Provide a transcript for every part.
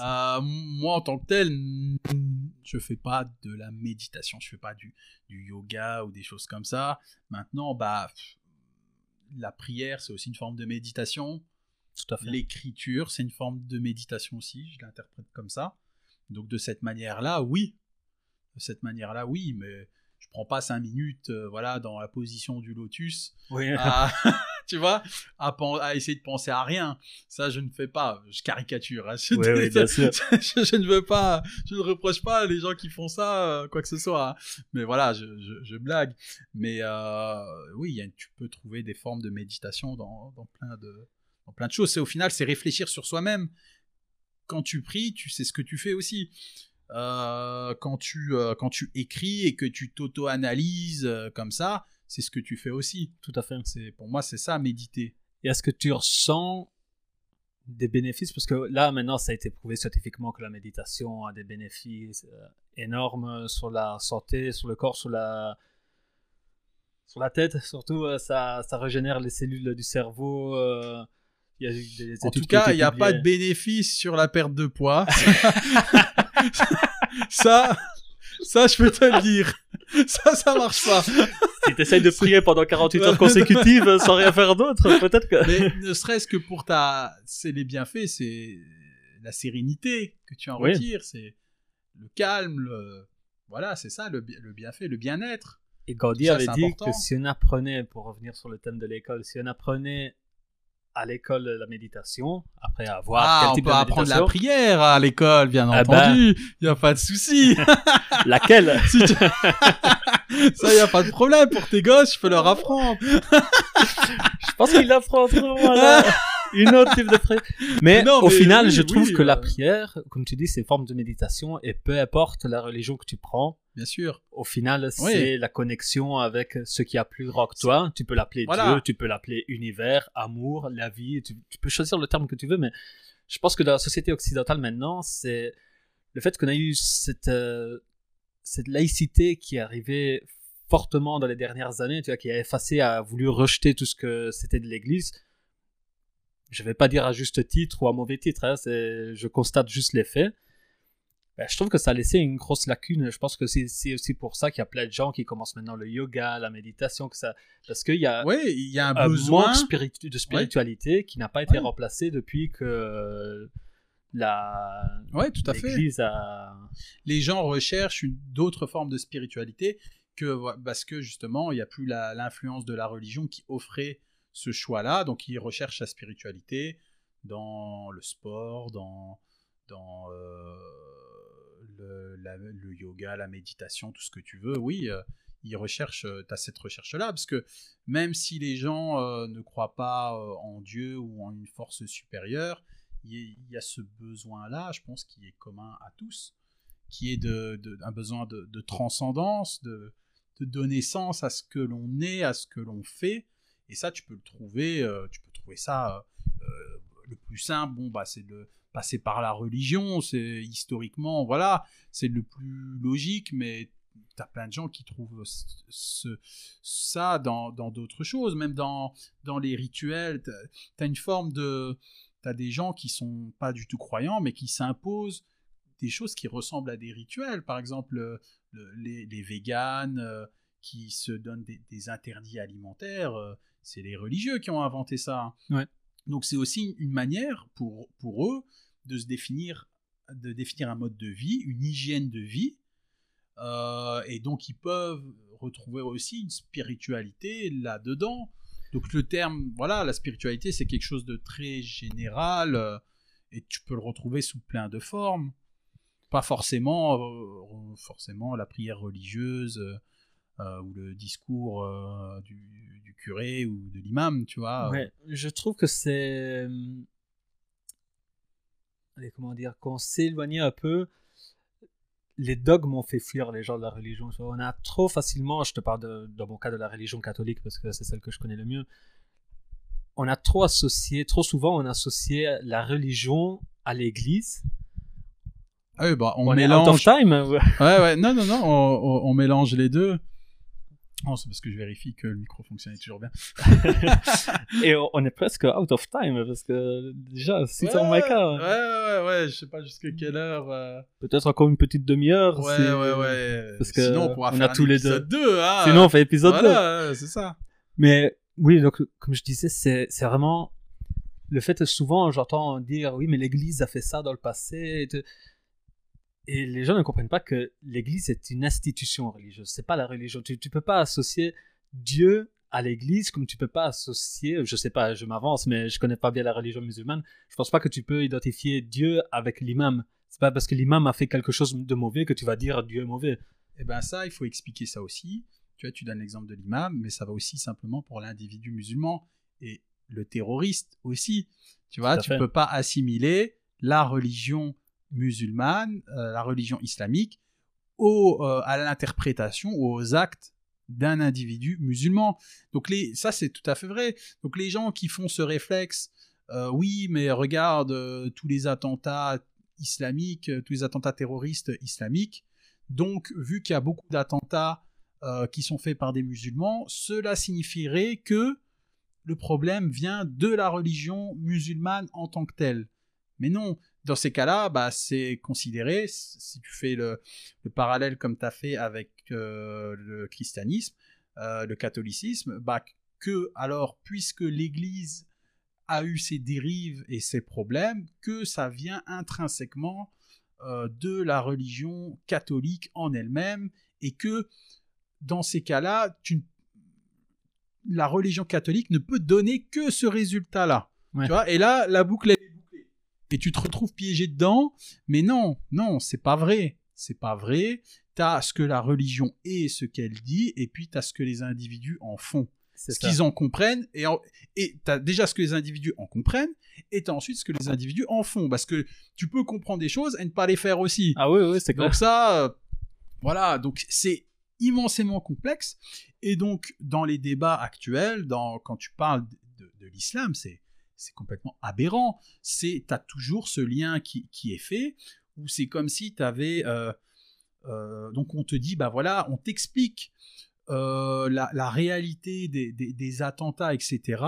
Euh, moi, en tant que tel, je fais pas de la méditation, je fais pas du, du yoga ou des choses comme ça. Maintenant, bah, la prière, c'est aussi une forme de méditation. Tout à fait. L'écriture, c'est une forme de méditation aussi, je l'interprète comme ça. Donc de cette manière-là, oui. De cette manière-là, oui, mais je prends pas cinq minutes, euh, voilà, dans la position du lotus, Oui. à- tu vois, à, essayer de penser à rien. Ça, je ne fais pas. Je caricature. hein. Je, Oui, oui, bien sûr. je, je ne veux pas, je ne reproche pas les gens qui font ça, euh, quoi que ce soit. hein. Mais voilà, je, blague. Mais euh, oui, il y a- tu peux trouver des formes de méditation dans, dans plein de, dans plein de choses. C'est au final, c'est réfléchir sur soi-même. Quand tu pries, tu sais ce que tu fais aussi. Euh, quand tu euh, quand tu écris et que tu t'auto-analyses euh, comme ça, c'est ce que tu fais aussi. Tout à fait. C'est pour moi, c'est ça méditer. Et est-ce que tu ressens des bénéfices? Parce que là, maintenant, ça a été prouvé scientifiquement que la méditation a des bénéfices euh, énormes sur la santé, sur le corps, sur la, sur la tête. Surtout, euh, ça, ça régénère les cellules du cerveau. euh, Il y a eu des En tout cas, il n'y a pas de bénéfice sur la perte de poids. ça, ça, je peux te le dire. Ça, ça marche pas. Si tu essayes de prier pendant 48 heures consécutives sans rien faire d'autre, peut-être que... Mais ne serait-ce que pour ta, c'est les bienfaits, c'est la sérénité que tu en Oui. retires, c'est le calme, le, voilà, c'est ça, le, bi- le bienfait, le bien-être. Et Gandhi Ça, avait c'est dit important. que si on apprenait, pour revenir sur le thème de l'école, si on apprenait à l'école la méditation, après avoir Ah, quel on type peut de apprendre la prière à l'école, bien Ah bah. entendu. Il n'y a pas de souci. laquelle? Si tu- ça, il n'y a pas de problème pour tes gosses, je peux leur apprendre. Je pense qu'il apprendra voilà, une autre type de prière. Mais Non, au mais final, oui, je trouve oui, que la euh. prière, comme tu dis, c'est une forme de méditation et peu importe la religion que tu prends, Bien sûr. au final, Oui. c'est la connexion avec ce qui a plus grand que toi. Tu peux l'appeler Voilà. Dieu, tu peux l'appeler univers, amour, la vie. Tu, tu peux choisir le terme que tu veux, mais je pense que dans la société occidentale maintenant, c'est le fait qu'on a eu cette, euh, cette laïcité qui est arrivée fortement dans les dernières années, tu vois, qui a effacé, a voulu rejeter tout ce que c'était de l'Église. Je vais pas dire à juste titre ou à mauvais titre, hein, je constate juste les faits. Ben, je trouve que ça a laissé une grosse lacune. Je pense que c'est aussi pour ça qu'il y a plein de gens qui commencent maintenant le yoga, la méditation, que ça, parce qu'il y a il y a un, un besoin. manque spiritu- de spiritualité qui n'a pas été Ouais. remplacé depuis que la Oui, tout à fait. les gens recherchent d'autres formes de spiritualité que parce que justement il n'y a plus l'influence de la religion qui offrait ce choix-là, donc ils recherchent la spiritualité dans le sport, dans dans euh, le, la- le yoga, la méditation, tout ce que tu veux. Oui, euh, ils recherchent, tu as cette recherche-là, parce que même si les gens euh, ne croient pas euh, en Dieu ou en une force supérieure, il y, a- ce besoin-là, je pense, qui est commun à tous qui est de, un besoin de, transcendance, de, donner sens à ce que l'on est, à ce que l'on fait. Et ça, tu peux le trouver, euh, tu peux trouver ça euh, euh, le plus simple. Bon, bah, c'est de passer par la religion. C'est historiquement, voilà, c'est le plus logique, mais t'as plein de gens qui trouvent ça dans dans d'autres choses, même dans dans les rituels. T'as as une forme de, t'as des gens qui sont pas du tout croyants, mais qui s'imposent des choses qui ressemblent à des rituels. Par exemple, euh, le- les, les véganes euh, qui se donnent des, des interdits alimentaires, euh, c'est les religieux qui ont inventé ça. hein. Ouais. Donc c'est aussi une manière pour, pour eux de se définir, de définir un mode de vie, une hygiène de vie. Euh, et donc ils peuvent retrouver aussi une spiritualité là-dedans. Donc le terme, voilà, la spiritualité, c'est quelque chose de très général euh, et tu peux le retrouver sous plein de formes. Pas forcément, euh, forcément la prière religieuse euh, ou le discours du, curé ou de l'imam, tu vois. Ouais, je trouve que c'est. Allez, comment dire Qu'on s'éloignait un peu. Les dogmes ont fait fuir les gens de la religion. On a trop facilement, je te parle de, dans mon cas de la religion catholique parce que c'est celle que je connais le mieux. On a trop associé, trop souvent, on a associé la religion à l'église. Ah oui, bah, on, On, est out of mélange. time. ouais. Ouais, ouais, non, non, non, on, on- on mélange les deux. Oh, c'est parce que je vérifie que le micro fonctionne toujours bien. Et on- est presque out of time parce que déjà, 6 ouais, heures moins ouais, ouais, ouais, je sais pas jusqu'à quelle heure. euh, Peut-être encore une petite demi-heure. Ouais, si- ouais, ouais. parce que Sinon, on pourra on faire a tous les deux. épisode 2, hein. Sinon, on fait épisode 2. voilà, ouais, c'est ça. Mais oui, donc comme je disais, c'est c'est vraiment le fait que souvent j'entends dire oui, mais l'Église a fait ça dans le passé. Et, et les gens ne comprennent pas que l'Église est une institution religieuse, c'est pas la religion. Tu, tu peux pas associer Dieu à l'Église comme tu peux pas associer, je sais pas, je m'avance, mais je connais pas bien la religion musulmane. Je pense pas que tu peux identifier Dieu avec l'imam. C'est pas parce que l'imam a fait quelque chose de mauvais que tu vas dire Dieu est mauvais. Eh ben ça, il faut expliquer ça aussi. Tu vois, tu donnes l'exemple de l'imam, mais ça va aussi simplement pour l'individu musulman et le terroriste aussi. Tu vois, tu fait. peux pas assimiler la religion musulmane, euh, la religion islamique, au, euh, à l'interprétation aux actes d'un individu musulman. Donc les, ça c'est tout à fait vrai. Donc les gens qui font ce réflexe, euh, oui, mais regarde tous les attentats islamiques, tous les attentats terroristes islamiques. Donc vu qu'il y a beaucoup d'attentats qui sont faits par des musulmans, cela signifierait que le problème vient de la religion musulmane en tant que telle. Mais non, dans ces cas-là, bah, c'est considéré, si tu fais le, le parallèle comme tu as fait avec euh, le christianisme, euh, le catholicisme, bah, que alors, puisque l'Église a eu ses dérives et ses problèmes, que ça vient intrinsèquement euh, de la religion catholique en elle-même, et que dans ces cas-là, la religion catholique ne peut donner que ce résultat-là. Ouais. Tu vois? Et là, la boucle est. Et tu te retrouves piégé dedans. Mais non, non, c'est pas vrai. C'est pas vrai. T'as ce que la religion est, ce qu'elle dit, et puis t'as ce que les individus en font. Ce qu'ils en comprennent, et, en- et t'as déjà ce que les individus en comprennent, et t'as ensuite ce que les individus en font. Parce que tu peux comprendre des choses et ne pas les faire aussi. Ah oui, oui, c'est clair. Donc ça, euh, voilà, donc c'est immensément complexe. Et donc, dans les débats actuels, dans, quand tu parles de, de- de l'islam, c'est c'est complètement aberrant. C'est t'as toujours ce lien qui, est fait, où c'est comme si tu avais... donc on te dit, bah voilà, on t'explique euh, la, réalité des, attentats, etc.,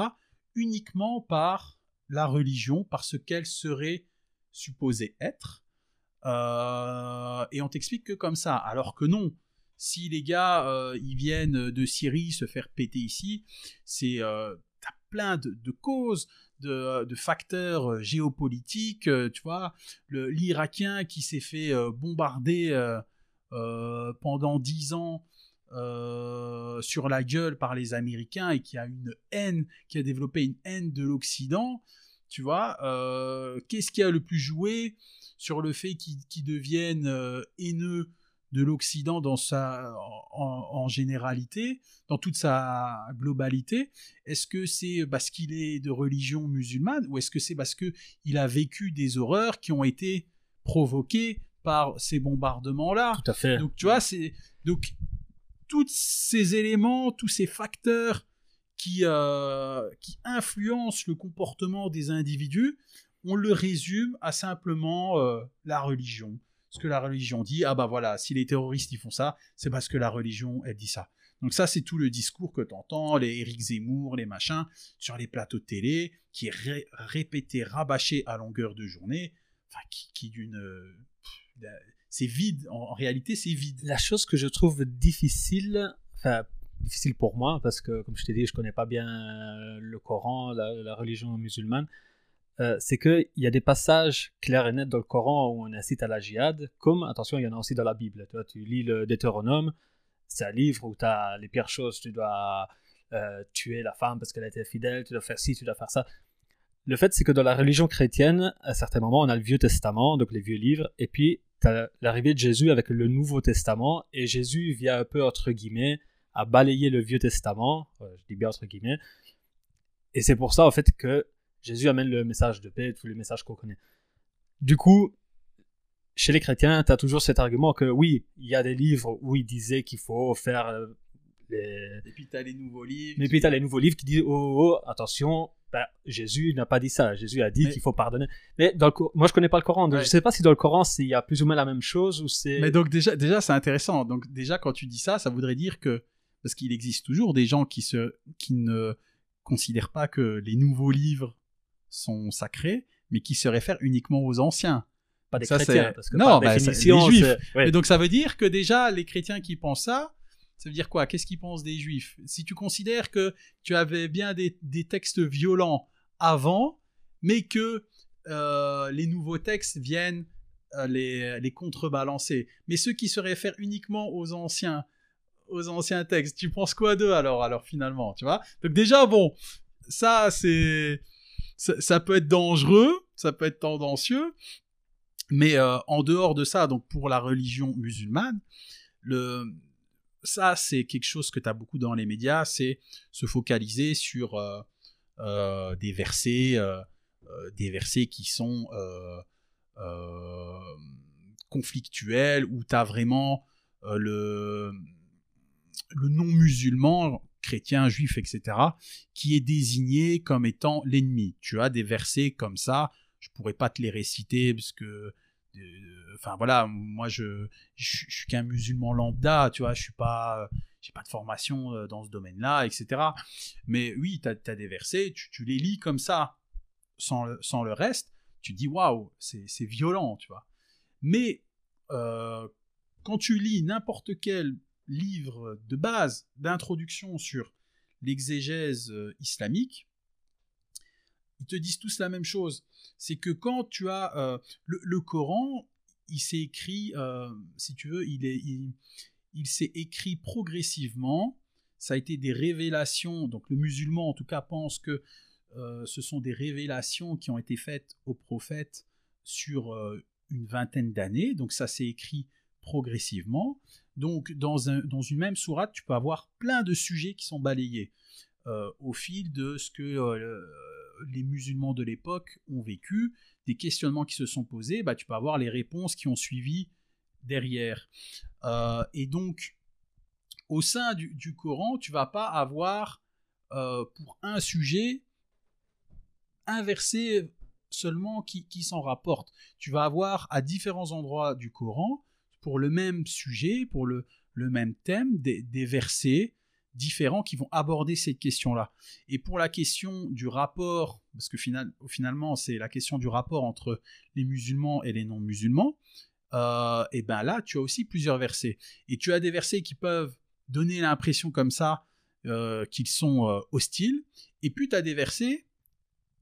uniquement par la religion, par ce qu'elle serait supposée être. Euh, et on t'explique que comme ça. Alors que non. Si les gars, euh, ils viennent de Syrie se faire péter ici, c'est euh, t'as plein de, de causes, de, de facteurs euh, géopolitiques. euh, tu vois, l'Irakien qui s'est fait euh, bombarder euh, euh, pendant dix ans euh, sur la gueule par les Américains et qui a une haine, qui a développé une haine de l'Occident. Tu vois, euh, qu'est-ce qui a le plus joué sur le fait qu'ils qu'ils deviennent euh, haineux? De l'Occident dans sa en, en généralité, dans toute sa globalité Est-ce que c'est parce qu'il est de religion musulmane ou est-ce que c'est parce que il a vécu des horreurs qui ont été provoquées par ces bombardements-là? Tout à fait. donc tu vois, c'est donc tous ces éléments, tous ces facteurs qui euh, qui influencent le comportement des individus, on le résume à simplement euh, la religion. Ce que la religion dit, ah bah voilà, si les terroristes ils font ça, c'est parce que la religion elle dit ça. Donc ça c'est tout le discours que tu entends, les Éric Zemmour, les machins sur les plateaux de télé, qui est ré- répété, rabâché à longueur de journée, enfin qui, d'une euh, c'est vide. En, réalité, c'est vide. La chose que je trouve difficile, enfin difficile pour moi, parce que comme je t'ai dit, je connais pas bien euh, le Coran, la religion musulmane, euh, c'est qu'il y a des passages clairs et nets dans le Coran où on incite à la jihad, comme, attention, il y en a aussi dans la Bible. Tu, vois, tu lis le Deutéronome, c'est un livre où tu as les pires choses, tu dois euh, tuer la femme parce qu'elle a été fidèle, tu dois faire ci, tu dois faire ça. Le fait, c'est que dans la religion chrétienne, à certains moments, on a le Vieux Testament, donc les vieux livres, et puis tu as l'arrivée de Jésus avec le Nouveau Testament, et Jésus vient un peu, entre guillemets, à balayer le Vieux Testament, euh, je dis bien entre guillemets, et c'est pour ça, en fait, que Jésus amène le message de paix, tous les messages qu'on connaît. Du coup, chez les chrétiens, tu as toujours cet argument que oui, il y a des livres où il disait qu'il faut faire euh, les... Et puis, tu as les nouveaux livres. Mais puis tu as les nouveaux livres qui disent oh, oh, oh, attention, ben, Jésus n'a pas dit ça. Jésus a dit Mais- qu'il faut pardonner. Mais dans le moi, je connais pas le Coran, donc Ouais. je sais pas si dans le Coran, s'il y a plus ou moins la même chose ou c'est. Mais donc, déjà, déjà c'est intéressant. Donc, déjà, quand tu dis ça, ça voudrait dire que parce qu'il existe toujours des gens qui, se, qui ne considèrent pas que les nouveaux livres sont sacrés, mais qui se réfèrent uniquement aux anciens. Pas des Ça, chrétiens, parce que Non, par bah, c'est- définition, les juifs. ouais. Et donc ça veut dire que déjà, les chrétiens qui pensent ça, ça veut dire quoi? Qu'est-ce qu'ils pensent des juifs? Si tu considères que tu avais bien des, des textes violents avant, mais que euh, les nouveaux textes viennent euh, les, les contrebalancer, mais ceux qui se réfèrent uniquement aux anciens, aux anciens textes, tu penses quoi d'eux alors, alors finalement, tu vois? Donc déjà, bon, ça c'est... Ça, peut être dangereux, ça peut être tendancieux, mais euh, en dehors de ça, donc pour la religion musulmane, le, ça c'est quelque chose que tu as beaucoup dans les médias, c'est se focaliser sur euh, euh, des versets, des versets qui sont conflictuels, où tu as vraiment le, le non-musulman, chrétien, juif, etc., qui est désigné comme étant l'ennemi. Tu as des versets comme ça, je pourrais pas te les réciter parce que euh, enfin voilà moi je je, suis qu'un musulman lambda tu vois je suis pas j'ai pas de formation euh, dans ce domaine là etc mais oui tu as, des versets tu, les lis comme ça sans le, sans le reste tu dis waouh c'est c'est violent tu vois mais euh, quand tu lis n'importe quel livre de base d'introduction sur l'exégèse euh, islamique ils te disent tous la même chose. C'est que quand tu as euh, le, Coran, il s'est écrit, euh, si tu veux, il, est, il, s'est écrit progressivement. Ça a été des révélations. Donc le musulman, en tout cas, pense que ce sont des révélations qui ont été faites au prophète sur une vingtaine d'années. Donc ça s'est écrit progressivement. Donc dans, un, dans une même sourate, tu peux avoir plein de sujets qui sont balayés euh, au fil de ce que euh, les musulmans de l'époque ont vécu, des questionnements qui se sont posés, bah, tu peux avoir les réponses qui ont suivi derrière. Euh, et donc, au sein du, Coran, tu vas pas avoir pour un sujet un verset seulement qui s'en rapporte. Tu vas avoir à différents endroits du Coran, pour le même sujet, pour le, le même thème, des, des versets différents qui vont aborder cette question-là. Et pour la question du rapport, parce que final, finalement c'est la question du rapport entre les musulmans et les non-musulmans, euh, et ben là tu as aussi plusieurs versets. Et tu as des versets qui peuvent donner l'impression comme ça euh, qu'ils sont euh, hostiles, et puis tu as des versets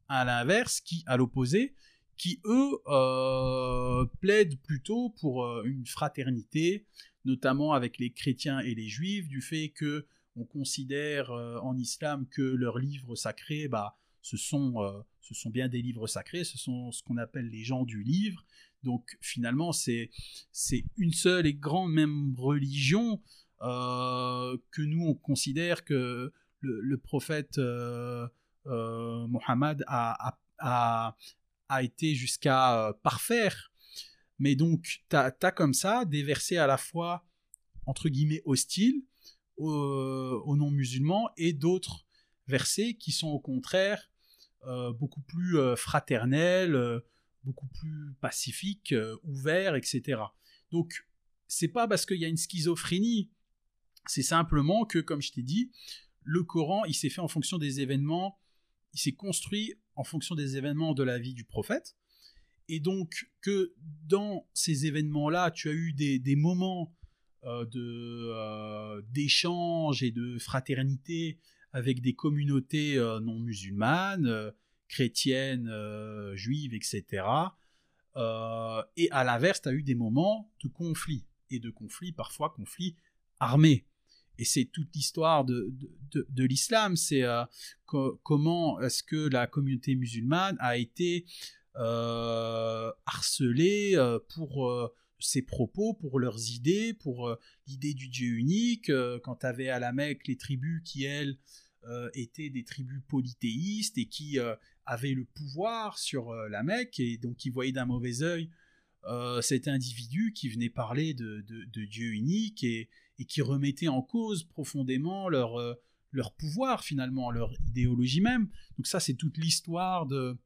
à l'inverse, qui, à l'opposé, qui eux euh, plaident plutôt pour euh, une fraternité, notamment avec les chrétiens et les juifs, du fait que on considère euh, en islam que leurs livres sacrés, bah, ce sont, ce sont bien des livres sacrés, ce sont ce qu'on appelle les gens du livre. Donc finalement, c'est, c'est une seule et grande même religion que nous, on considère que le, prophète Mohammed a, a, été jusqu'à parfaire. Mais donc, tu as comme ça des versets à la fois, entre guillemets, hostiles, aux, aux non-musulmans et d'autres versets qui sont au contraire euh, beaucoup plus euh, fraternels, euh, beaucoup plus pacifiques, ouverts, etc. Donc, c'est pas parce qu'il y a une schizophrénie, c'est simplement que, comme je t'ai dit, le Coran, il s'est fait en fonction des événements, il s'est construit en fonction des événements de la vie du prophète, et donc que dans ces événements-là, tu as eu des, moments euh, de euh, d'échange et de fraternité avec des communautés euh, non musulmanes, chrétiennes, juives, etc. et à l'inverse, tu as eu des moments de conflit, et de conflit, parfois conflit armé. Et c'est toute l'histoire de, l'islam, c'est co comment est-ce que la communauté musulmane a été harcelée pour ses propos, pour leurs idées, pour euh, l'idée du Dieu unique. Euh, quand tu à la Mecque les tribus qui, elles, euh, étaient des tribus polythéistes et qui avaient le pouvoir sur la Mecque et donc qui voyaient d'un mauvais œil cet individu qui venait parler de Dieu unique et, et, qui remettait en cause profondément leur, leur pouvoir finalement, leur idéologie même. Donc ça, c'est toute l'histoire de,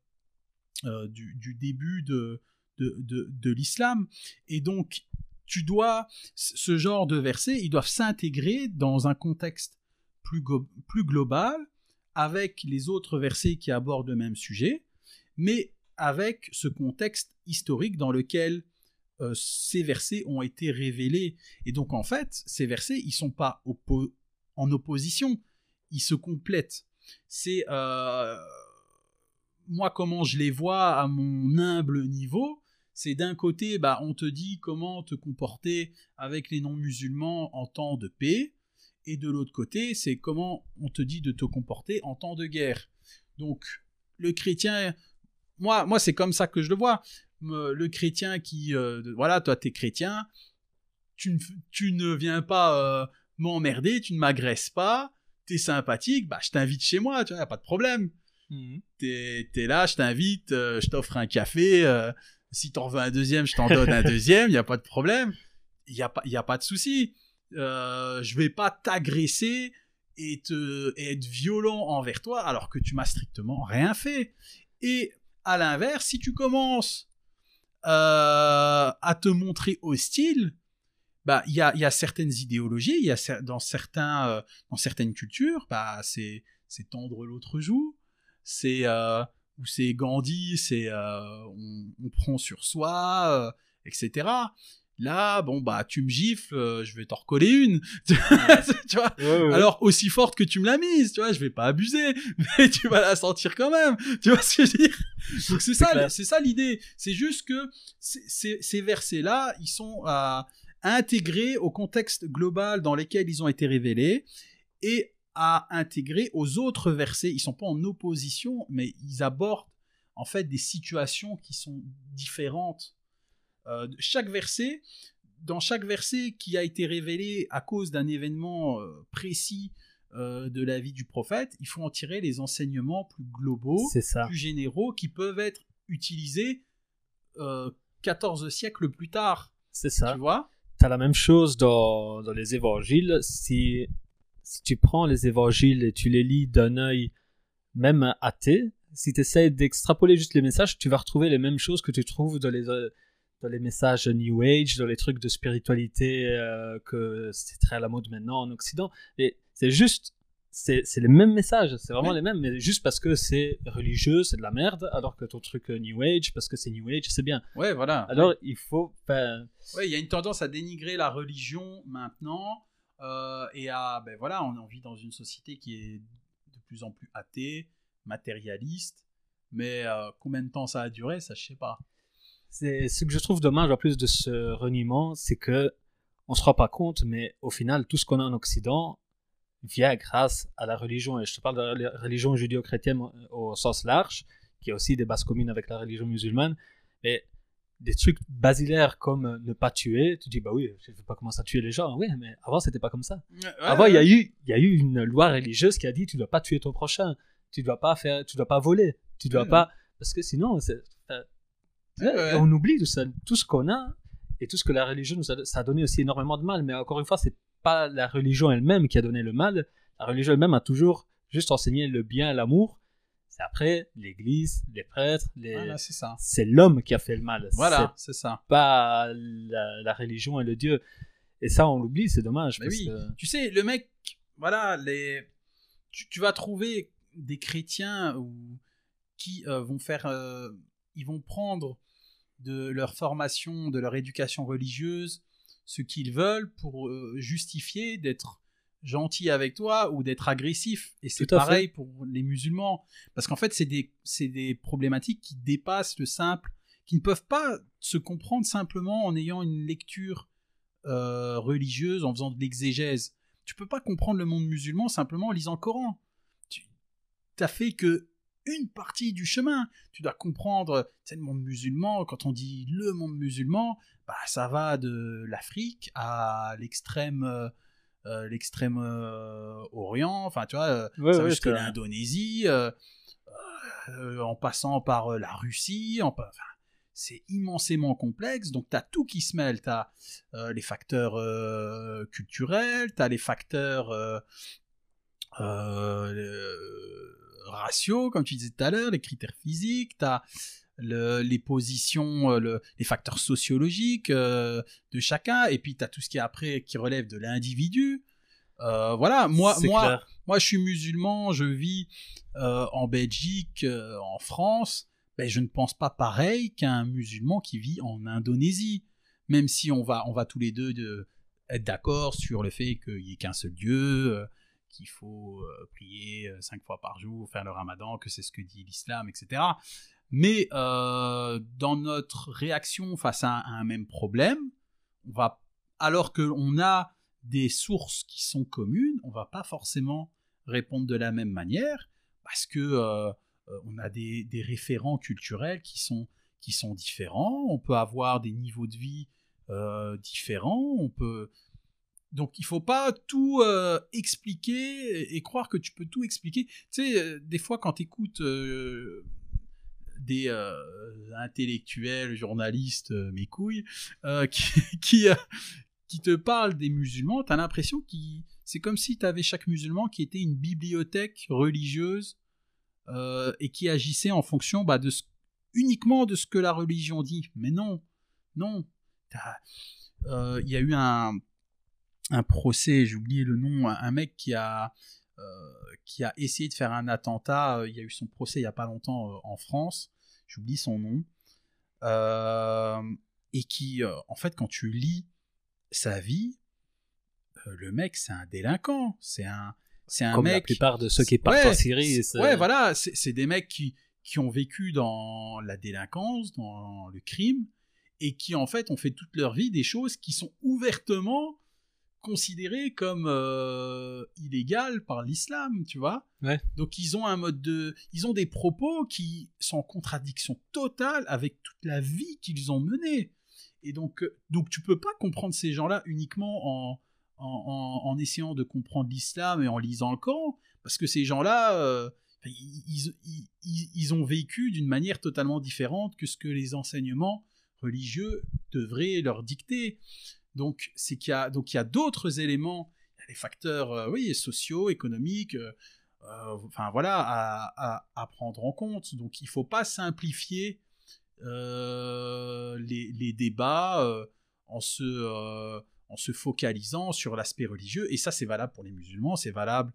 du, du, début de, de, de, de l'islam. Et donc, tu dois, ce genre de versets, ils doivent s'intégrer dans un contexte plus, plus global avec les autres versets qui abordent le même sujet, mais avec ce contexte historique dans lequel euh, ces versets ont été révélés. Et donc en fait, ces versets, ils sont pas en opposition, ils se complètent. C'est euh, moi comment je les vois à mon humble niveau. C'est d'un côté, bah, on te dit comment te comporter avec les non-musulmans en temps de paix, et de l'autre côté, c'est comment on te dit de te comporter en temps de guerre. Donc, le chrétien, moi, moi c'est comme ça que je le vois. Le chrétien qui, euh, voilà, toi, t'es chrétien, tu ne, tu ne viens pas euh, m'emmerder, tu ne m'agresses pas, t'es sympathique, bah, je t'invite chez moi, tu vois, y a pas de problème. Mhm. T'es es là, je t'invite, euh, je t'offre un café, si t'en veux un deuxième, je t'en donne un deuxième, il n'y a pas de problème. Il n'y a, pas, y a pas de souci. Je vais pas t'agresser et, te, être violent envers toi alors que tu m'as strictement rien fait. Et à l'inverse, si tu commences euh, à te montrer hostile, bah il y a, certaines idéologies, il y a dans certains euh, dans certaines cultures, bah c'est tendre l'autre joue, c'est euh, ou c'est Gandhi, c'est on, on, prend sur soi, etc. Là, bon bah tu me gifles, euh, je vais t'en recoller une, tu vois. Alors aussi forte que tu me l'as mise, tu vois, je vais pas abuser, mais tu vas la sentir quand même, tu vois ce que je veux dire? Donc c'est ça, c'est ça l'idée. C'est juste que ces versets là, ils sont à, intégrer au contexte global dans lequel ils ont été révélés et à intégrer aux autres versets. Ils sont pas en opposition, mais ils abordent en fait des situations qui sont différentes euh, chaque verset, dans chaque verset qui a été révélé à cause d'un événement euh, précis euh, de la vie du prophète, il faut en tirer les enseignements plus globaux, plus généraux, qui peuvent être utilisés 14 siècles plus tard. C'est ça. Tu vois? Tu as la même chose dans, dans les évangiles. Si, si tu prends les évangiles et tu les lis d'un œil même athée, si tu essaies d'extrapoler juste les messages, tu vas retrouver les mêmes choses que tu trouves dans les, dans les messages New Age, dans les trucs de spiritualité euh, que c'est très à la mode maintenant en Occident. Et c'est juste, c'est, les mêmes messages, c'est vraiment les mêmes, mais juste parce que c'est religieux, c'est de la merde, alors que ton truc euh, New Age, parce que c'est New Age, c'est bien. Ouais, voilà. Alors il faut. Ben, ouais, il y a une tendance à dénigrer la religion maintenant. Euh, et à, ben voilà, on, vit dans une société qui est de plus en plus athée, matérialiste. Mais combien de temps ça a duré, ça je sais pas. C'est ce que je trouve dommage en plus de ce reniement, c'est que on se rend pas compte, mais au final, tout ce qu'on a en Occident vient grâce à la religion. Et je te parle de la religion judéo-chrétienne au sens large, qui a aussi des bases communes avec la religion musulmane. Et des trucs basilaires comme ne pas tuer, tu dis bah oui, je ne veux pas commencer à tuer les gens. Oui, mais avant c'était pas comme ça. avant il y a eu il y a eu une loi religieuse qui a dit tu dois pas tuer ton prochain, tu dois pas faire, tu dois pas voler, tu dois pas parce que sinon on oublie tout ça, tout ce qu'on a et tout ce que la religion nous a, ça a donné aussi énormément de mal. Mais encore une fois, c'est pas la religion elle-même qui a donné le mal. La religion elle-même a toujours juste enseigné le bien, l'amour. C'est après l'Église, les prêtres, les... c'est ça. C'est l'homme qui a fait le mal. Voilà, c'est ça. Pas la, religion et le Dieu. Et ça, on l'oublie, c'est dommage. oui. Tu sais, le mec, voilà, les... tu, vas trouver des chrétiens qui euh, vont faire, euh, ils vont prendre de leur formation, de leur éducation religieuse, ce qu'ils veulent pour euh, justifier d'être gentil avec toi ou d'être agressif. Et c'est pareil pour les musulmans. Parce qu'en fait, c'est des, des problématiques qui dépassent le simple, qui ne peuvent pas se comprendre simplement en ayant une lecture euh, religieuse, en faisant de l'exégèse. Tu peux pas comprendre le monde musulman simplement en lisant le Coran. Tu as fait que une partie du chemin. Tu dois comprendre, c'est le monde musulman, quand on dit le monde musulman, bah, ça va de l'Afrique à l'extrême euh, euh, l'extrême euh, orient, enfin tu vois, ça va jusqu'à l'Indonésie, en passant par la Russie, enfin, c'est immensément complexe, donc tu as tout qui se mêle, tu as les facteurs culturels, tu as les facteurs ratio, comme tu disais tout à l'heure, les critères physiques, tu as le- les positions, euh, le- les facteurs sociologiques euh, de chacun, et puis tu as tout ce qui est après qui relève de l'individu. Euh, voilà, moi, moi, clair. moi, je suis musulman, je vis euh, en Belgique, en France. Ben, je ne pense pas pareil qu'un musulman qui vit en Indonésie. Même si on va, on va tous les deux de, être d'accord sur le fait qu'il n'y ait qu'un seul Dieu, qu'il faut euh, prier euh, cinq fois par jour, faire le ramadan, que c'est ce que dit l'islam, etc. Mais euh, dans notre réaction face à un, même problème, on va, alors qu'on a des sources qui sont communes, on va pas forcément répondre de la même manière parce que on a des, référents culturels qui sont qui sont différents. On peut avoir des niveaux de vie différents. On peut donc il faut pas tout euh, expliquer et, croire que tu peux tout expliquer. Tu sais, euh, des fois quand tu écoutes des euh, intellectuels, journalistes, mes couilles, qui, te parlent des musulmans, tu as l'impression que c'est comme si tu avais chaque musulman qui était une bibliothèque religieuse et qui agissait en fonction bah, uniquement de ce que la religion dit. Mais non, non. Il y a eu un, un procès, j'ai oublié le nom, un, mec qui a, euh, qui a essayé de faire un attentat. euh, Il y a eu son procès il n'y a pas longtemps euh, en France. J'oublie son nom. Euh, et qui, en fait, quand tu lis sa vie, le mec, c'est un délinquant. C'est un, c'est un Comme la mec. plupart de ceux qui partent Ouais, en Syrie. Ouais, voilà, c'est c'est des mecs qui, qui ont vécu dans la délinquance, dans le crime, et qui en fait ont fait toute leur vie des choses qui sont ouvertement considérées comme euh, illégales par l'islam, tu vois? Ouais. Donc ils ont un mode de, ils ont des propos qui sont en contradiction totale avec toute la vie qu'ils ont menée. Et donc, euh, donc tu peux pas comprendre ces gens-là uniquement en, en, en- en essayant de comprendre l'islam et en lisant le Coran, parce que ces gens-là, euh, ils, ils- ils- ils- ils ont vécu d'une manière totalement différente que ce que les enseignements religieux devraient leur dicter. Donc, c'est qu'il y a, donc il y a d'autres éléments, il y a des facteurs, euh, oui, sociaux, économiques, euh, euh, enfin voilà, à, à- à prendre en compte. Donc, il faut pas simplifier les, les débats en se en se focalisant sur l'aspect religieux. Et ça, c'est valable pour les musulmans, c'est valable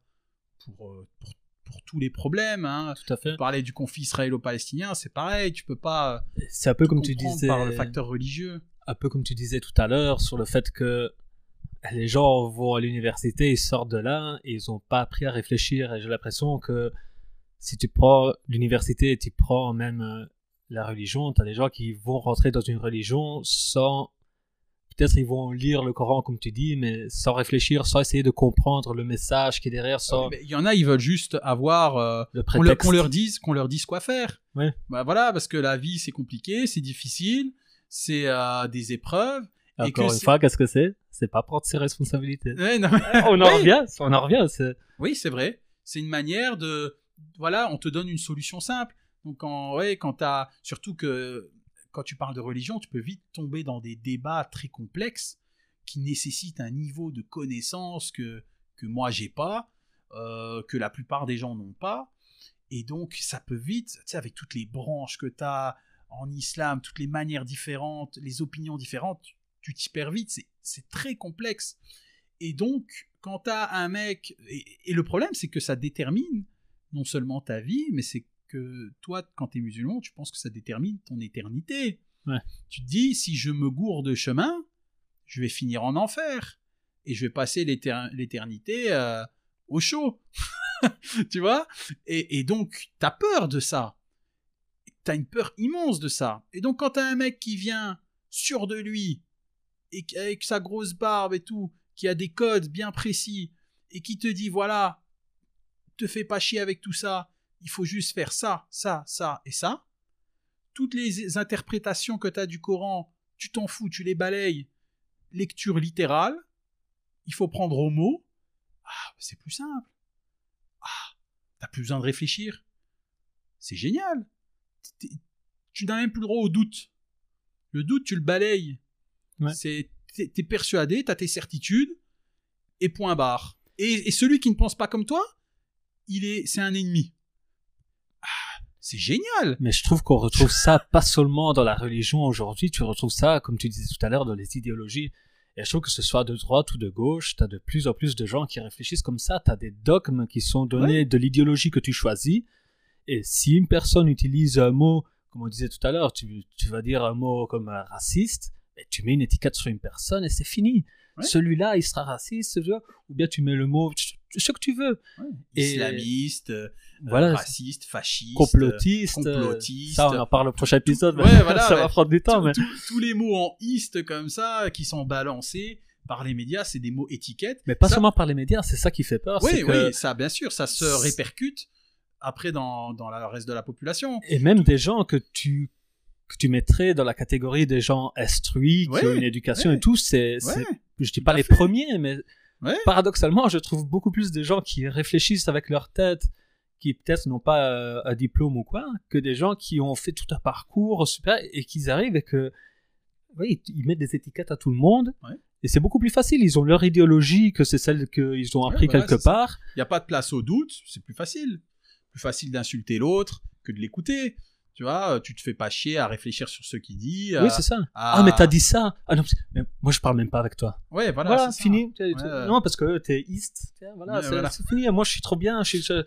pour, pour, pour tous les problèmes. Hein. Tout à fait. Parler du conflit israélo-palestinien, c'est pareil, tu peux pas C'est un peu comme tu disais. par le facteur religieux. Un peu comme tu disais tout à l'heure sur le fait que les gens vont à l'université, ils sortent de là et ils n'ont pas appris à réfléchir. Et j'ai l'impression que si tu prends l'université et tu prends même euh, la religion, tu as des gens qui vont rentrer dans une religion sans. Peut-être ils vont lire le Coran comme tu dis, mais sans réfléchir, sans essayer de comprendre le message qui est derrière, sans Mais Il y en a, ils veulent juste avoir euh, le qu'on leur, qu'on leur dise qu'on leur dise quoi faire. Ouais. Bah voilà, parce que la vie c'est compliqué, c'est difficile, c'est euh, des épreuves. et Encore que une fois, qu'est-ce que c'est? C'est pas prendre ses responsabilités. Ouais, non, mais- on en revient, on en revient. Oui, c'est vrai. C'est une manière de. Voilà, on te donne une solution simple. Donc, en, ouais, quand t'as. Surtout que quand tu parles de religion, tu peux vite tomber dans des débats très complexes qui nécessitent un niveau de connaissance que, que moi j'ai pas, euh, que la plupart des gens n'ont pas. Et donc, ça peut vite, tu sais, avec toutes les branches que tu as en islam, toutes les manières différentes, les opinions différentes, tu t'y perds vite. C'est- très complexe. Et donc, quand tu as un mec. Et, et le problème, c'est que ça détermine non seulement ta vie, mais c'est que toi, quand tu es musulman, tu penses que ça détermine ton éternité. Ouais. Tu te dis, si je me gourde de chemin, je vais finir en enfer. Et je vais passer l'éter- l'éternité euh, au chaud. tu vois? Et, et donc, tu as peur de ça. Tu as une peur immense de ça. Et donc, quand tu as un mec qui vient sûr de lui, et avec sa grosse barbe et tout, qui a des codes bien précis, et qui te dit, voilà, te fais pas chier avec tout ça, il faut juste faire ça, ça, ça et ça. Toutes les interprétations que tu as du Coran, tu t'en fous, tu les balayes. Lecture littérale, il faut prendre au mot. Ah, c'est plus simple. Ah, t'as plus besoin de réfléchir. C'est génial. Tu n'as même plus le droit au doute. Le doute, tu le balayes. Ouais. C'est, t'es, t'es persuadé, t'as tes certitudes, et point barre. Et, et celui qui ne pense pas comme toi, il est, c'est un ennemi. Ah, c'est génial. Mais je trouve qu'on retrouve ça pas seulement dans la religion aujourd'hui, tu retrouves ça, comme tu disais tout à l'heure, dans les idéologies. Et je trouve que ce soit de droite ou de gauche, tu as de plus en plus de gens qui réfléchissent comme ça, tu as des dogmes qui sont donnés de l'idéologie que tu choisis. Et si une personne utilise un mot, comme on disait tout à l'heure, tu, tu vas dire un mot comme raciste, et tu mets une étiquette sur une personne et c'est fini. Ouais. Celui-là, il sera raciste, ou bien tu mets le mot, ce que tu veux. Et- Islamiste, euh, Voilà, raciste, fasciste, complotiste. euh, complotiste. Ça, on en parle au prochain épisode. Ouais, mais voilà, ça va prendre du temps, tous- mais. tous- les mots en iste comme ça qui sont balancés par les médias, c'est des mots étiquettes. Mais pas Ça- seulement par les médias, c'est ça qui fait peur. Oui, que- oui, ça, bien sûr, ça se répercute après dans, dans le reste de la population. Et même des gens que tu, que tu mettrais dans la catégorie des gens instruits, qui ont une éducation ouais. et tout, c'est, Ouais, c'est- je dis pas les fait. premiers, mais paradoxalement, je trouve beaucoup plus de gens qui réfléchissent avec leur tête, qui peut-être n'ont pas euh, un diplôme ou quoi, que des gens qui ont fait tout un parcours super et qu'ils arrivent et que, oui, ils mettent des étiquettes à tout le monde. Et c'est beaucoup plus facile. Ils ont leur idéologie que c'est celle qu'ils ont Ouais, appris voilà, quelque part. Il n'y a pas de place au doute, c'est plus facile. Plus facile d'insulter l'autre que de l'écouter. Tu vois, tu te fais pas chier à réfléchir sur ce qu'il dit. Oui, c'est ça. à- Ah, mais t'as dit ça. Ah non, mais moi je parle même pas avec toi. Ouais, voilà. Voilà, c'est fini. Ouais. Non, parce que t'es East. Voilà, c'est voilà. fini. Moi je suis trop bien. Je suis, je-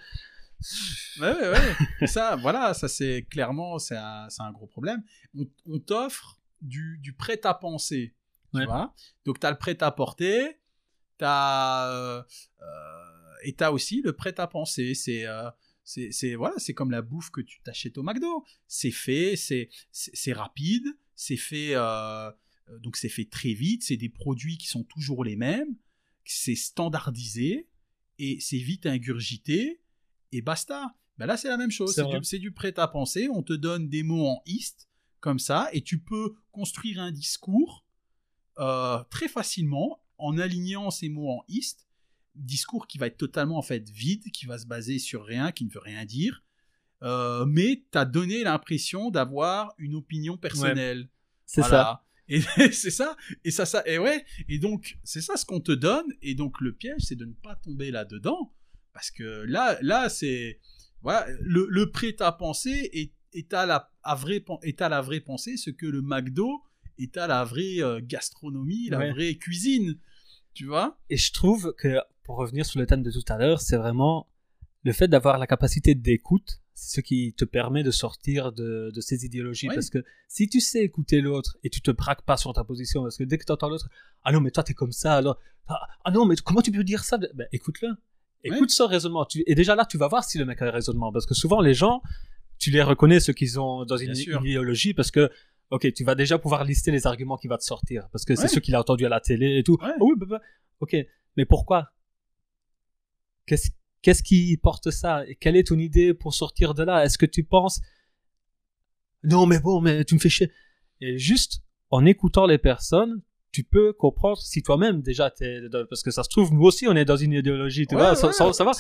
Ouais, ouais, ouais. Et ça, voilà, ça c'est clairement, c'est un, un gros problème. On, on t'offre du, du prêt-à-penser. Tu Ouais. vois Donc, tu as le prêt-à-porter, t'as, euh, euh, et tu as aussi le prêt-à-penser. C'est. euh, c'est voilà, c'est comme la bouffe que tu t'achètes au McDo. C'est fait, c'est rapide, c'est fait euh, euh, donc c'est fait très vite. C'est des produits qui sont toujours les mêmes. C'est standardisé et c'est vite ingurgité et basta. Ben là, c'est la même chose. C'est vrai. du, c'est du prêt-à-penser. On te donne des mots en ist comme ça et tu peux construire un discours euh, très facilement en alignant ces mots en ist. Discours qui va être totalement en fait vide, qui va se baser sur rien, qui ne veut rien dire. Euh, mais tu as donné l'impression d'avoir une opinion personnelle. c'est ça. Et c'est ça. Et ça, ça. Et ouais. Et donc, c'est ça ce qu'on te donne. Et donc, le piège, c'est de ne pas tomber là-dedans. Parce que là, là, c'est. Voilà. Le, le prêt-à-penser est, est, à la, à vrai, est à la vraie pensée ce que le McDo est à la vraie euh, gastronomie, la Ouais. vraie cuisine. Tu vois? Et je trouve que, pour revenir sur le thème de tout à l'heure, c'est vraiment le fait d'avoir la capacité d'écoute, c'est ce qui te permet de sortir de, de ces idéologies. Oui. Parce que si tu sais écouter l'autre et tu te braques pas sur ta position, parce que dès que tu entends l'autre, ah non, mais toi t'es comme ça, alors, ah, ah non, mais comment tu peux dire ça? Ben, écoute-le. Écoute son raisonnement. Tu- et déjà là, tu vas voir si le mec a un raisonnement. Parce que souvent, les gens, tu les reconnais, ceux qui sont dans une idéologie, parce que, ok, tu vas déjà pouvoir lister les arguments qui va te sortir. Parce que c'est Ouais. ceux qu'il a entendu à la télé et tout. Ouais. Ah oui, bah, bah, ok, mais pourquoi? Qu'est-ce qu'est-ce qui porte ça Et quelle est ton idée pour sortir de là? Est-ce que tu penses non, mais bon, mais tu me fais chier. Et juste en écoutant les personnes, tu peux comprendre si toi-même déjà t'es parce que ça se trouve nous aussi on est dans une idéologie, tu Ouais, vois, ouais, ça- ça va.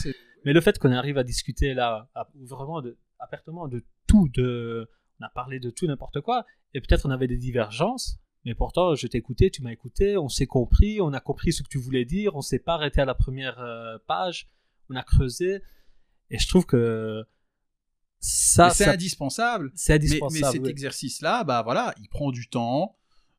Mais le fait qu'on arrive à discuter là, à- vraiment de, apertement de tout, de, on a parlé de tout n'importe quoi, et peut-être on avait des divergences, mais pourtant je t'ai écouté, tu m'as écouté, on s'est compris, on a compris ce que tu voulais dire, on s'est pas arrêté à la première euh, page, on a creusé, et je trouve que ça, c'est indispensable. c'est Mais, indispensable. mais cet exercice-là, bah voilà, il prend du temps.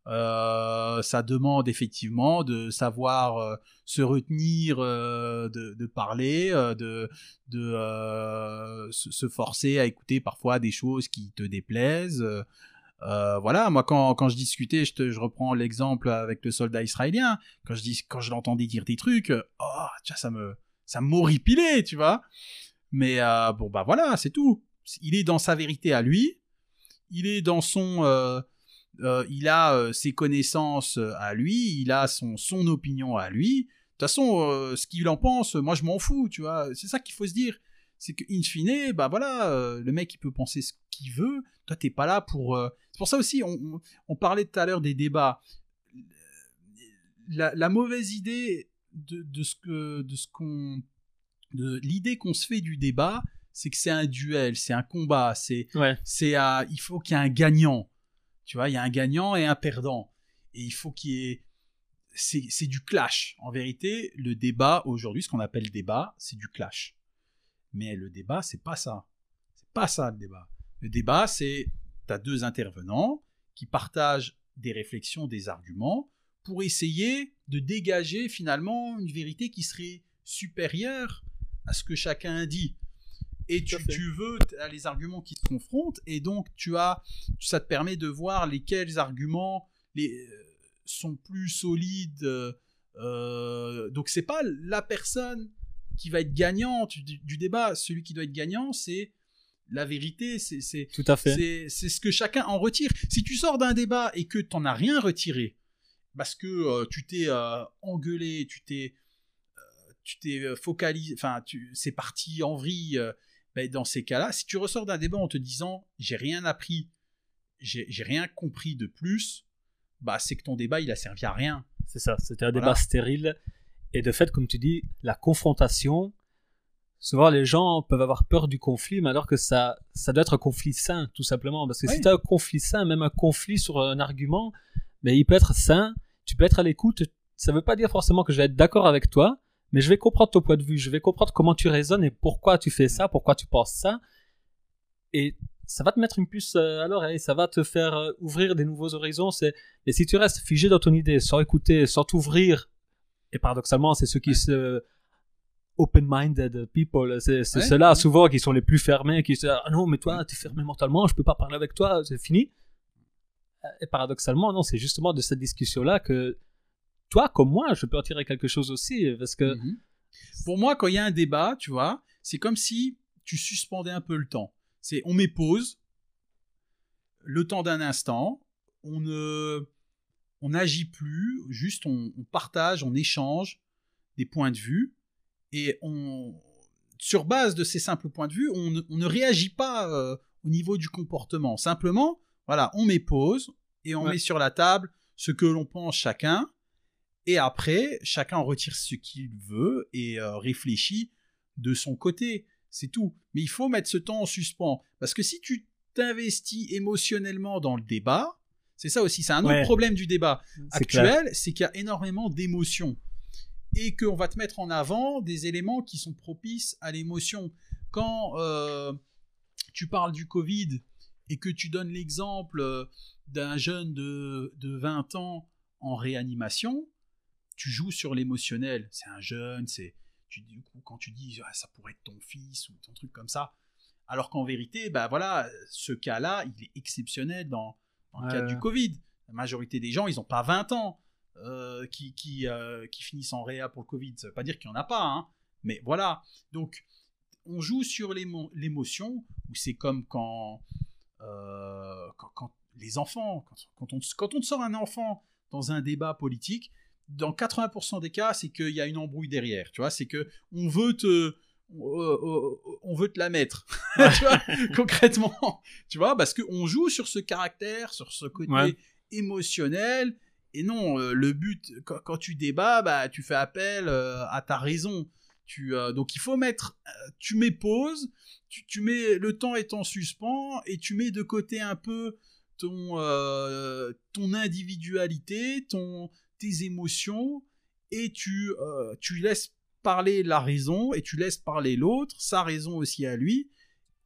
Euh, ça demande effectivement de savoir euh, se retenir euh, de, de parler, de, de se, forcer à écouter parfois des choses qui te déplaisent. Voilà, moi quand, quand je discutais, je, te, je reprends l'exemple avec le soldat israélien, quand je, dis, quand je l'entendais dire des trucs, oh, tiens, ça me, ça m'horripilait, tu vois. Mais euh, bon, bah voilà, c'est tout. Il est dans sa vérité à lui, il est dans son... euh, euh, il a ses connaissances à lui, il a son, son opinion à lui. De toute façon, ce qu'il en pense, moi je m'en fous, tu vois. C'est ça qu'il faut se dire. C'est que in fine, bah voilà, le mec il peut penser ce qu'il veut. Toi t'es pas là pour. C'est pour ça aussi, on, parlait tout à l'heure des débats. La mauvaise idée de, de ce que de ce qu'on de l'idée qu'on se fait du débat, c'est que c'est un duel, c'est un combat, c'est Ouais. c'est à- il faut qu'il y ait un gagnant. Tu vois, il y a un gagnant et un perdant. Et il faut qu'il y ait. C'est c'est du clash. En vérité, le débat aujourd'hui, ce qu'on appelle débat, c'est du clash. Mais le débat, c'est pas ça. C'est pas ça le débat. Le débat, c'est tu as deux intervenants qui partagent des réflexions, des arguments, pour essayer de dégager finalement une vérité qui serait supérieure à ce que chacun dit. Et tu, tu, veux as les arguments qui se confrontent, et donc tu as, ça te permet de voir lesquels arguments les, euh, sont plus solides. Euh, donc c'est pas la personne qui va être gagnante du, débat. Celui qui doit être gagnant, c'est la vérité. C'est tout à fait. C'est ce que chacun en retire. Si tu sors d'un débat et que tu n'en as rien retiré, parce que euh, tu t'es euh, engueulé, tu t'es tu t'es focalisé, enfin, c'est parti en vrille. Ben, dans ces cas-là, si tu ressors d'un débat en te disant j'ai rien appris, j'ai rien compris de plus, bah c'est que ton débat il a servi à rien. C'est ça, c'était un débat stérile. Et de fait, comme tu dis, la confrontation, souvent les gens peuvent avoir peur du conflit, mais alors que ça, ça doit être un conflit sain, tout simplement. Parce que si tu as un conflit sain, même un conflit sur un argument, mais ben, il peut être sain, tu peux être à l'écoute. Ça ne veut pas dire forcément que je vais être d'accord avec toi, mais je vais comprendre ton point de vue, je vais comprendre comment tu raisonnes et pourquoi tu fais ça, pourquoi tu penses ça. Et ça va te mettre une puce euh, à l'oreille, ça va te faire euh, ouvrir des nouveaux horizons. Et si tu restes figé dans ton idée, sans écouter, sans t'ouvrir, et paradoxalement, c'est ceux qui se open-minded people, c'est ceux-là souvent qui sont les plus fermés, qui se disent ah non mais toi tu es fermé mentalement, je peux pas parler avec toi, c'est fini. Et paradoxalement non, c'est justement de cette discussion-là que toi, comme moi, je peux en tirer quelque chose aussi. Parce que. Mhm. Pour moi, quand il y a un débat, tu vois, c'est comme si tu suspendais un peu le temps. C'est on met pause, le temps d'un instant, on ne. On n'agit plus, juste on, partage, on échange des points de vue, et on, sur base de ces simples points de vue, on ne, réagit pas euh, au niveau du comportement. Simplement, voilà, on met pause et on met sur la table ce que l'on pense chacun, et après, chacun retire ce qu'il veut et euh, réfléchit de son côté. C'est tout. Mais il faut mettre ce temps en suspens. Parce que si tu t'investis émotionnellement dans le débat, c'est ça aussi, c'est un autre problème du débat actuel, c'est qu'il y a énormément d'émotions. Et qu'on va te mettre en avant des éléments qui sont propices à l'émotion. Quand euh, tu parles du Covid et que tu donnes l'exemple euh, d'un jeune de, de 20 ans en réanimation, tu joues sur l'émotionnel. C'est un jeune, c'est du coup quand tu dis ah, ça pourrait être ton fils ou ton truc comme ça, alors qu'en vérité, bah voilà, ce cas-là, il est exceptionnel dans, le cadre du Covid. La majorité des gens, ils n'ont pas 20 ans euh, qui, qui, euh, qui, finissent en réa pour le Covid. Ça ne veut pas dire qu'il n'y en a pas, hein, mais voilà. Donc, on joue sur l'émotion, ou c'est comme quand, euh, quand, les enfants, quand, on, quand on sort un enfant dans un débat politique, dans 80% des cas, c'est qu'il y a une embrouille derrière. Tu vois, c'est que on veut te, on veut te la mettre, tu vois, concrètement, tu vois, parce qu'on joue sur ce caractère, sur ce côté émotionnel, et non, euh, le but, quand, tu débats, bah, tu fais appel euh, à ta raison. Tu, euh, donc il faut mettre, tu mets pause, tu, tu, mets le temps est en suspens, et tu mets de côté un peu ton, ton individualité, ton, tes émotions et tu, euh, tu laisses parler la raison et tu laisses parler l'autre, sa raison aussi à lui.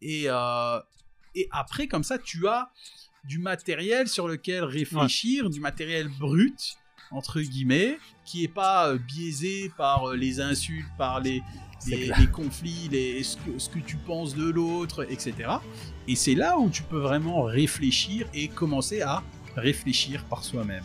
Et, euh, et après, comme ça, tu as du matériel sur lequel réfléchir, du matériel brut, entre guillemets, qui est pas euh, biaisé par les insultes, par les, les, conflits, les, ce, que, ce que tu penses de l'autre, etc. Et c'est là où tu peux vraiment réfléchir et commencer à réfléchir par soi-même.